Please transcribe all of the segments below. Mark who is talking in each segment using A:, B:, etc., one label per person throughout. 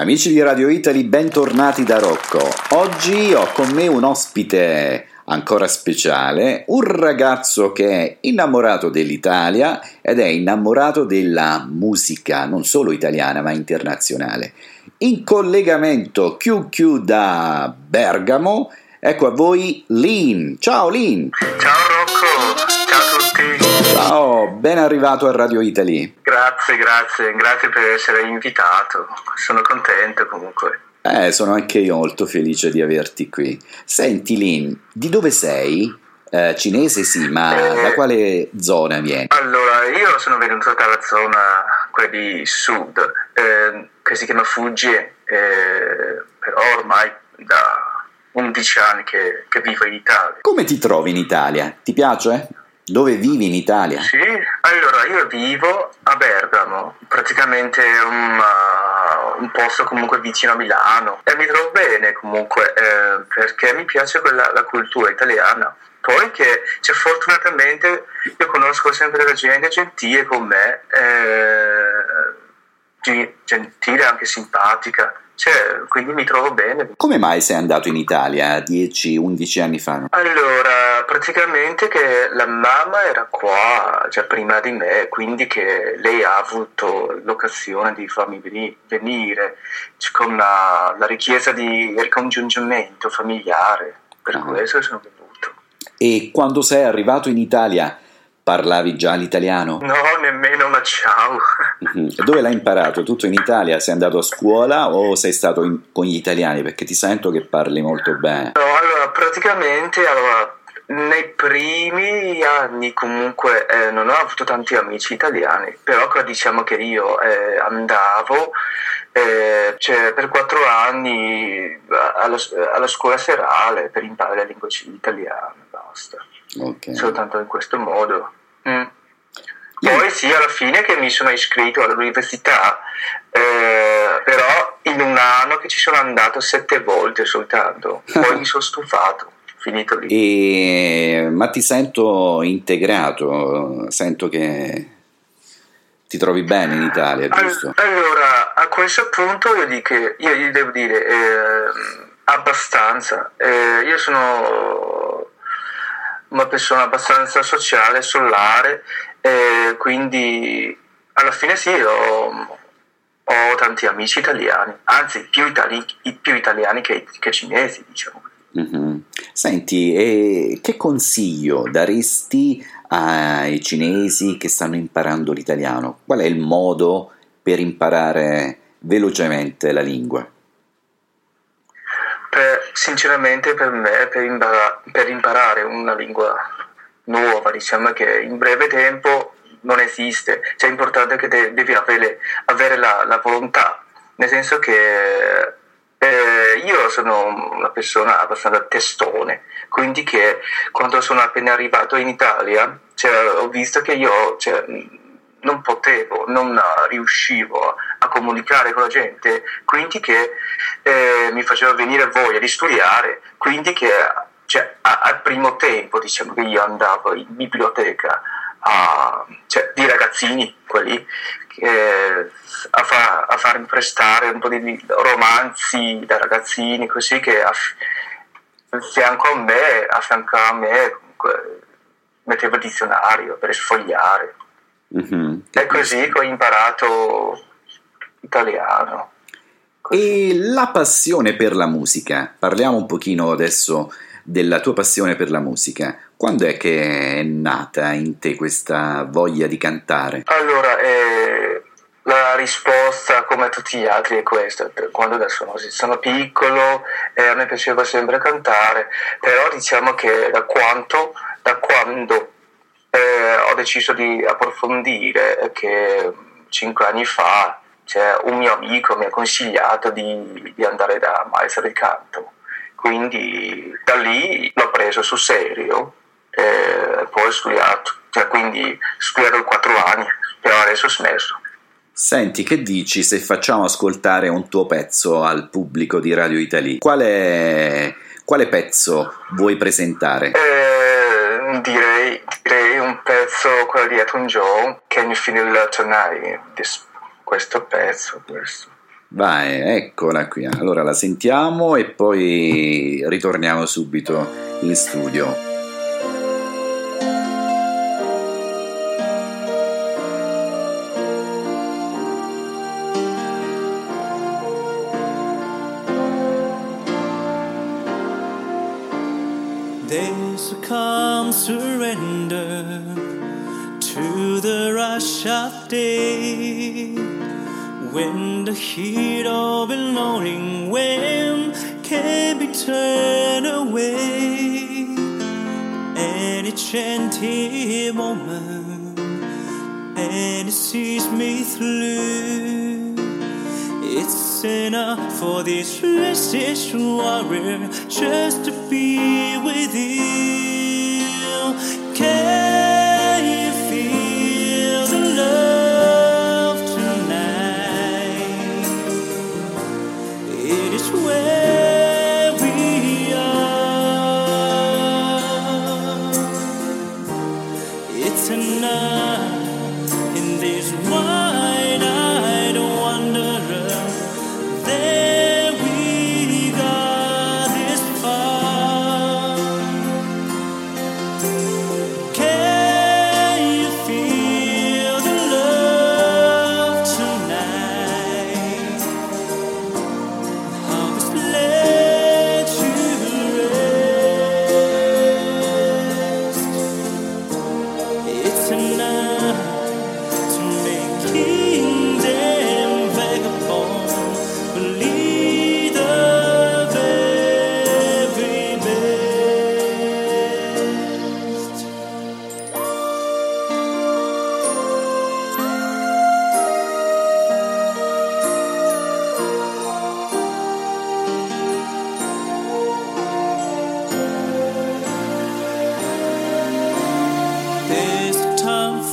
A: Amici di Radio Italy, bentornati da Rocco. Oggi ho con me un ospite ancora speciale, un ragazzo che è innamorato dell'Italia ed è innamorato della musica, non solo italiana ma internazionale. In collegamento QQ da Bergamo, ecco a voi Lin. Ciao Lin!
B: Ciao Rocco. Ciao,
A: ben arrivato a Radio Italy.
B: Grazie, grazie, grazie per essere invitato. Sono contento comunque.
A: Eh, sono anche io molto felice di averti qui. Senti Lin, di dove sei? Eh, cinese sì, ma
B: Eh.
A: da quale zona vieni?
B: Allora, io sono venuto dalla zona, quella di sud, eh, che si chiama Fuji, eh, però ormai da 11 anni che, che vivo in Italia.
A: Come ti trovi in Italia? Ti piace? Dove vivi in Italia?
B: Sì, allora io vivo a Bergamo, praticamente un, uh, un posto comunque vicino a Milano e mi trovo bene comunque eh, perché mi piace quella, la cultura italiana. Poi che cioè, fortunatamente io conosco sempre la gente gentile con me, eh, gentile anche simpatica, cioè, quindi mi trovo bene.
A: Come mai sei andato in Italia 10-11 anni fa?
B: Allora, praticamente che la mamma era qua già prima di me, quindi che lei ha avuto l'occasione di farmi veni- venire con la, la richiesta di ricongiungimento familiare, per
A: Ah.
B: questo sono venuto.
A: E quando sei arrivato in Italia parlavi già l'italiano?
B: No, nemmeno una ciao.
A: Mhm. Dove l'hai imparato? Tutto in Italia? Sei andato a scuola o sei stato in- con gli italiani? Perché ti sento che parli molto bene.
B: No, allora, praticamente, allora, nei primi anni comunque eh, non ho avuto tanti amici italiani, però diciamo che io eh, andavo eh, cioè, per quattro anni alla, alla scuola serale per imparare la lingua italiana, basta,
A: Ok.
B: soltanto in questo modo. Mm. Poi sì, alla fine che mi sono iscritto all'università, eh, però in un anno che ci sono andato sette volte soltanto, poi mi sono stufato, finito lì.
A: E- Ma ti sento integrato, sento che ti trovi bene in Italia, giusto?
B: All- Allora, a questo punto io, dico, io gli devo dire ehm, abbastanza. Eh, io sono una persona abbastanza sociale, solare, eh, quindi alla fine sì, ho, ho tanti amici italiani, anzi più, itali- più italiani che, che cinesi, diciamo.
A: Mhm. Senti, e che consiglio daresti ai cinesi che stanno imparando l'italiano? Qual è il modo per imparare velocemente la lingua?
B: Per- sinceramente per me, per, impara- per imparare una lingua nuova, diciamo che in breve tempo non esiste, cioè è importante che de- devi avere, avere la, la volontà, nel senso che eh, io sono una persona abbastanza testone, quindi che quando sono appena arrivato in Italia cioè, ho visto che io cioè, non potevo, non riuscivo a comunicare con la gente, quindi che eh, mi faceva venire voglia di studiare, quindi che cioè, a- al primo tempo diciamo che io andavo in biblioteca a- cioè, di ragazzini, quelli, che- a, fa- a farmi prestare un po' di romanzi da ragazzini, così che a, a fianco a me, a fianco a me comunque, mettevo il dizionario per sfogliare.
A: Mhm.
B: È così che ho imparato italiano.
A: E la passione per la musica? Parliamo un pochino adesso della tua passione per la musica. Quando è che è nata in te questa voglia di cantare?
B: Allora, eh, la risposta, come tutti gli altri, è questa. Quando adesso sono, sono piccolo eh, a me piaceva sempre cantare, però diciamo che da, quanto, da quando eh, deciso di approfondire, eh, che cinque anni fa cioè, un mio amico mi ha consigliato di, di andare da maestro di canto. Quindi da lì l'ho preso sul serio e poi ho studiato, cioè, quindi ho studiato quattro anni, però adesso ho smesso.
A: Senti, che dici se facciamo ascoltare un tuo pezzo al pubblico di Radio Italy? Quale, quale pezzo vuoi presentare?
B: Eh, direi, direi un pezzo, quello di Elton John, Can You Feel Tonight, questo pezzo, questo.
A: Vai, eccola qui. Allora la sentiamo e poi ritorniamo subito in studio.
C: Surrender to the rush of day. When the heat of the morning wind can be turned away. Any chanty moment, and it sees me through. It's enough for this restless warrior just to be with you. Can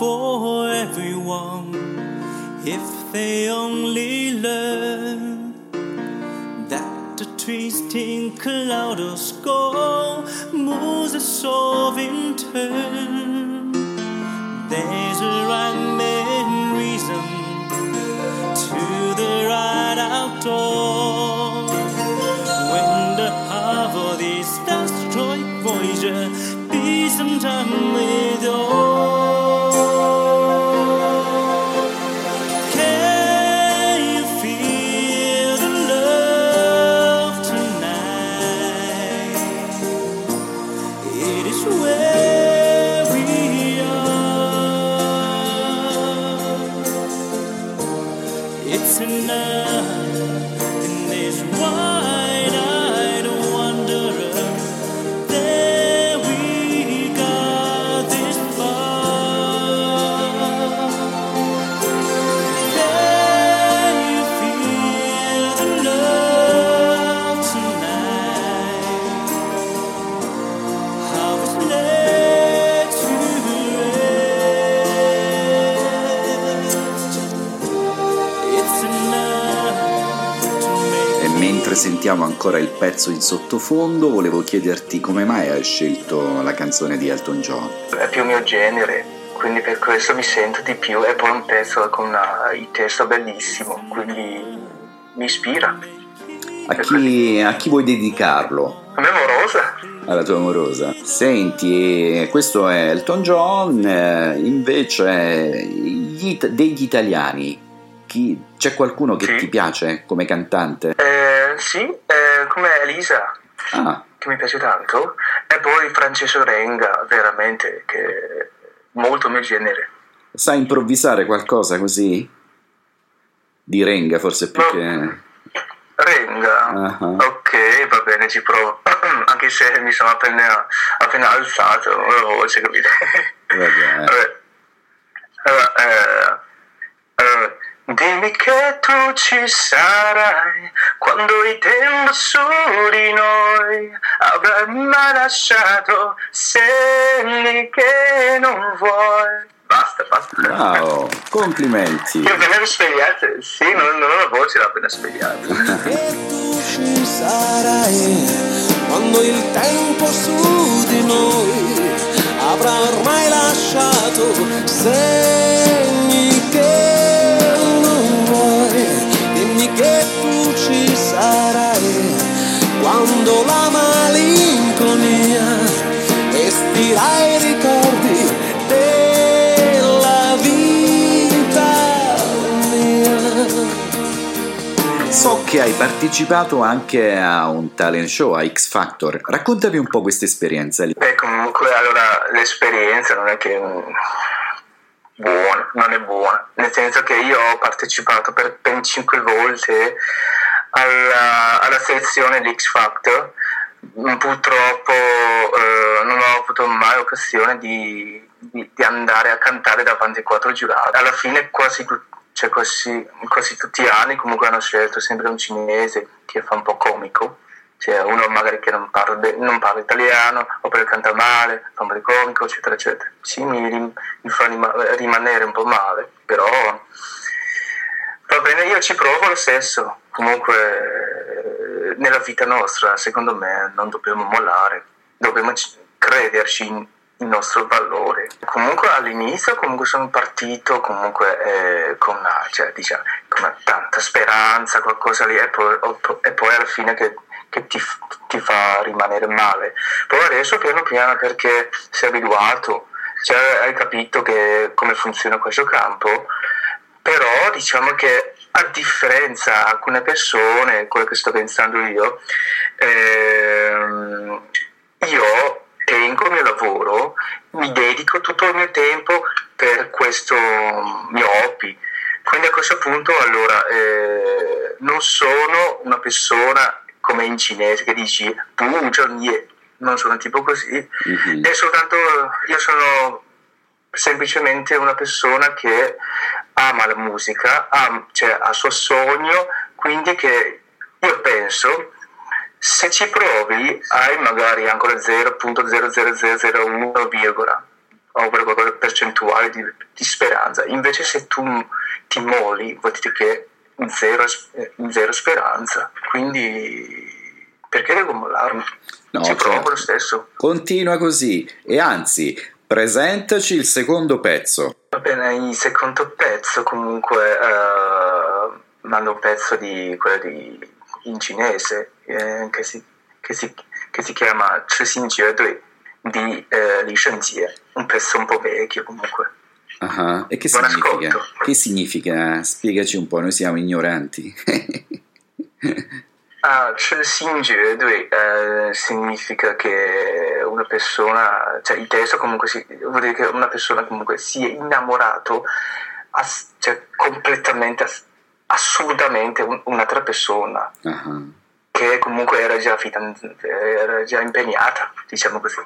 C: for everyone if they only learn that the twisting cloud of skull moves us all in turn. There's a rhyme and reason to the right outdoor.
A: Sentiamo ancora il pezzo in sottofondo, volevo chiederti come mai hai scelto la canzone di Elton John.
B: È più mio genere, quindi per questo mi sento di più. E poi un pezzo con una- il testo bellissimo, quindi mi ispira.
A: A chi, a chi vuoi dedicarlo?
B: A me amorosa.
A: Alla tua amorosa. Senti, questo è Elton John, eh, invece gli degli italiani, chi- c'è qualcuno che
B: Sì.
A: ti piace come cantante?
B: Eh, sì, eh, come Elisa,
A: Ah,
B: che mi piace tanto. E poi Francesco Renga, veramente, che è molto mio genere.
A: sai improvvisare qualcosa così? Di Renga forse più
B: No.
A: che...
B: Renga,
A: ah.
B: ok, va bene, ci provo. Anche se mi sono appena, appena alzato, non la voce, capite?
A: Vabbè.
B: Vabbè. Allora, eh, allora, dimmi che tu ci sarai quando il tempo su di noi avrai mai lasciato segni che non vuoi. Basta, basta.
A: Wow, complimenti.
B: Io appena svegliato, sì, non, non ho la voce, l'ho appena svegliato.
C: che tu ci sarai quando il tempo su di noi avrà ormai lasciato segni che
A: hai partecipato anche a un talent show, a X Factor. Raccontami un po' questa esperienza lì.
B: Beh, comunque, allora, l'esperienza non è che buona, non è buona, nel senso che io ho partecipato per ben 5 volte alla, alla selezione di X Factor, purtroppo eh, non ho avuto mai occasione di, di- di andare a cantare davanti ai quattro giurati. Alla fine quasi, tu- cioè quasi, quasi tutti gli anni comunque hanno scelto sempre un cinese che fa un po' comico, cioè uno magari che non parla, be- non parla italiano oppure canta male, fa un po' di comico, eccetera, eccetera. Sì, mi, rim- mi fa rima- rimanere un po' male, però va bene, io ci provo lo stesso. Comunque, nella vita nostra, secondo me, non dobbiamo mollare, dobbiamo ci- crederci il nostro valore. Comunque all'inizio comunque sono partito comunque eh, con, una, cioè, diciamo, con una tanta speranza, qualcosa lì, e poi, e poi alla fine che, che ti, ti fa rimanere male. Poi adesso piano piano perché sei abituato, cioè, hai capito che, come funziona questo campo, però diciamo che a differenza di alcune persone, quello che sto pensando io, ehm, io tengo il mio lavoro, mi dedico tutto il mio tempo per questo mio hobby. Quindi a questo punto allora eh, non sono una persona come in cinese che dici "Bu, Zheng Ye", non sono tipo così,
A: Mhm.
B: è soltanto io sono semplicemente una persona che ama la musica, am- cioè ha il suo sogno, quindi che io penso se ci provi hai magari ancora 0.00001 virgola o qualcosa percentuale di, di speranza, invece se tu ti molli vuol dire che zero, zero speranza, quindi perché devo mollarmi?
A: No,
B: ci provo
A: certo.
B: lo stesso.
A: Continua così e anzi, presentaci il secondo pezzo.
B: Va bene, il secondo pezzo comunque eh, mando un pezzo di quello di in cinese eh, che, si, che, si, che si chiama 痴心绝对 di eh, Li Shenjie, un pezzo un po' vecchio comunque.
A: Ah, E che
B: Buon
A: significa?
B: ascolto.
A: Che significa? Spiegaci un po', noi siamo ignoranti.
B: Ah, 痴心绝对 eh, significa che una persona, cioè il testo comunque si, vuol dire che una persona comunque si è innamorato ass- cioè, completamente, ass- assolutamente un- un'altra persona.
A: Ah.
B: che comunque era già, fidan- era già impegnata, diciamo così.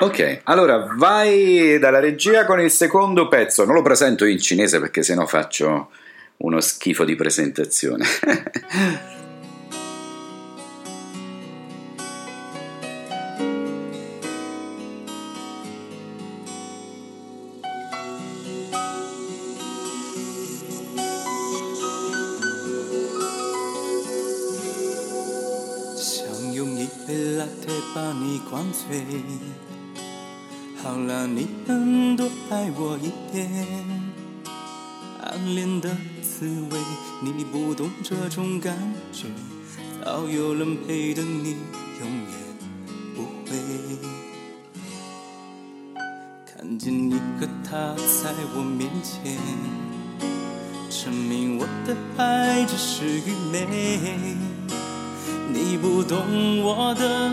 A: Ok, allora vai dalla regia con il secondo pezzo. Non lo presento in cinese perché sennò faccio uno schifo di presentazione.
C: 飞，好让你能多爱我一点。暗恋的滋味，你不懂这种感觉，早有人陪的你永远不会。看见你和他在我面前，证明我的爱只是愚昧。你不懂我的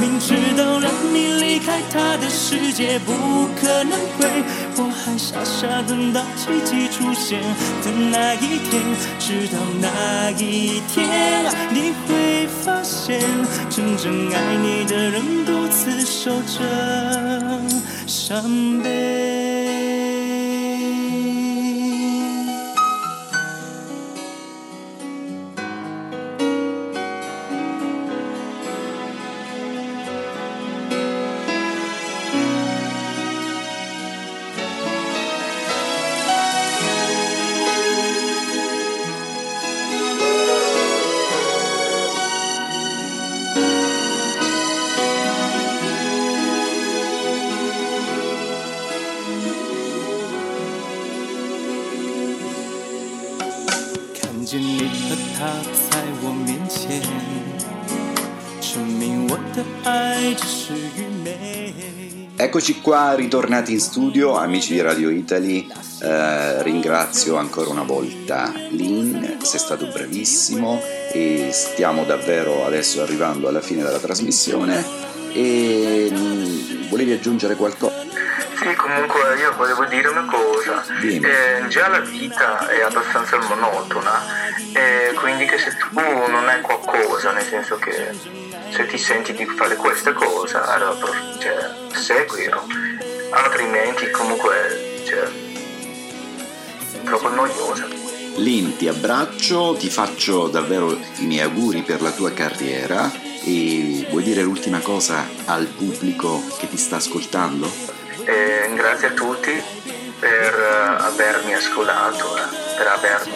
C: 明知道让你离开他的世界不可能会，我还傻傻等到奇迹出现的那一天，直到那一天，你会发现，真正爱你的人独自守着伤悲。
D: 「他在我面前，证明我的爱只是愚昧。
A: Eccoci qua, ritornati in studio, amici di Radio Italy. Eh, ringrazio ancora una volta Lin, sei stato bravissimo e stiamo davvero adesso arrivando alla fine della trasmissione. E mm, volevi aggiungere qualcosa?
B: Sì, comunque io volevo dire una cosa. Eh, già la vita è abbastanza monotona, e quindi che se tu non hai qualcosa, nel senso che se ti senti di fare questa cosa, allora cioè, seguilo. Altrimenti comunque cioè, è troppo noiosa.
A: Lin, ti abbraccio, ti faccio davvero i miei auguri per la tua carriera e vuoi dire l'ultima cosa al pubblico che ti sta ascoltando?
B: E grazie a tutti per eh, avermi ascoltato, eh, per avermi,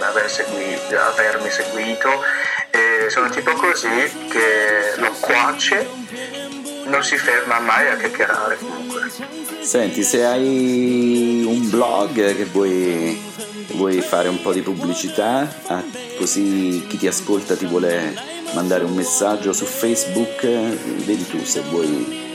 B: aver segui- avermi seguito. Sono tipo così che loquace non si ferma mai a chiacchierare comunque.
A: Senti, se hai un blog che vuoi, vuoi fare un po' di pubblicità, ah, così chi ti ascolta ti vuole mandare un messaggio su Facebook, vedi tu se vuoi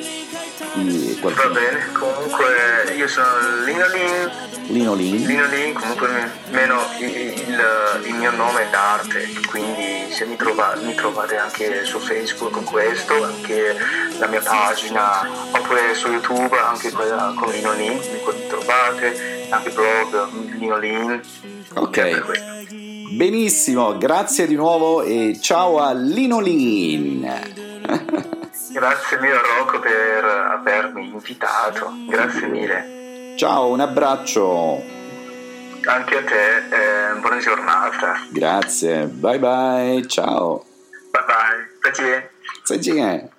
B: Va
A: qualcuno.
B: bene, comunque io sono Lino Lin,
A: Lino Lin.
B: Lino Lin comunque meno il, il- il mio nome è d'arte, quindi se mi, trova- mi trovate anche su Facebook con questo, anche la mia pagina, oppure su YouTube anche quella con Lino Lin, mi trovate, anche blog Lino Lin.
A: Ok. Benissimo, grazie di nuovo e ciao a Lino Lin.
B: Grazie mille Rocco per avermi invitato, grazie mille.
A: Ciao, un abbraccio.
B: Anche a te, eh, buona giornata.
A: Grazie, bye bye, ciao.
B: Bye bye, 再见。
A: 再见。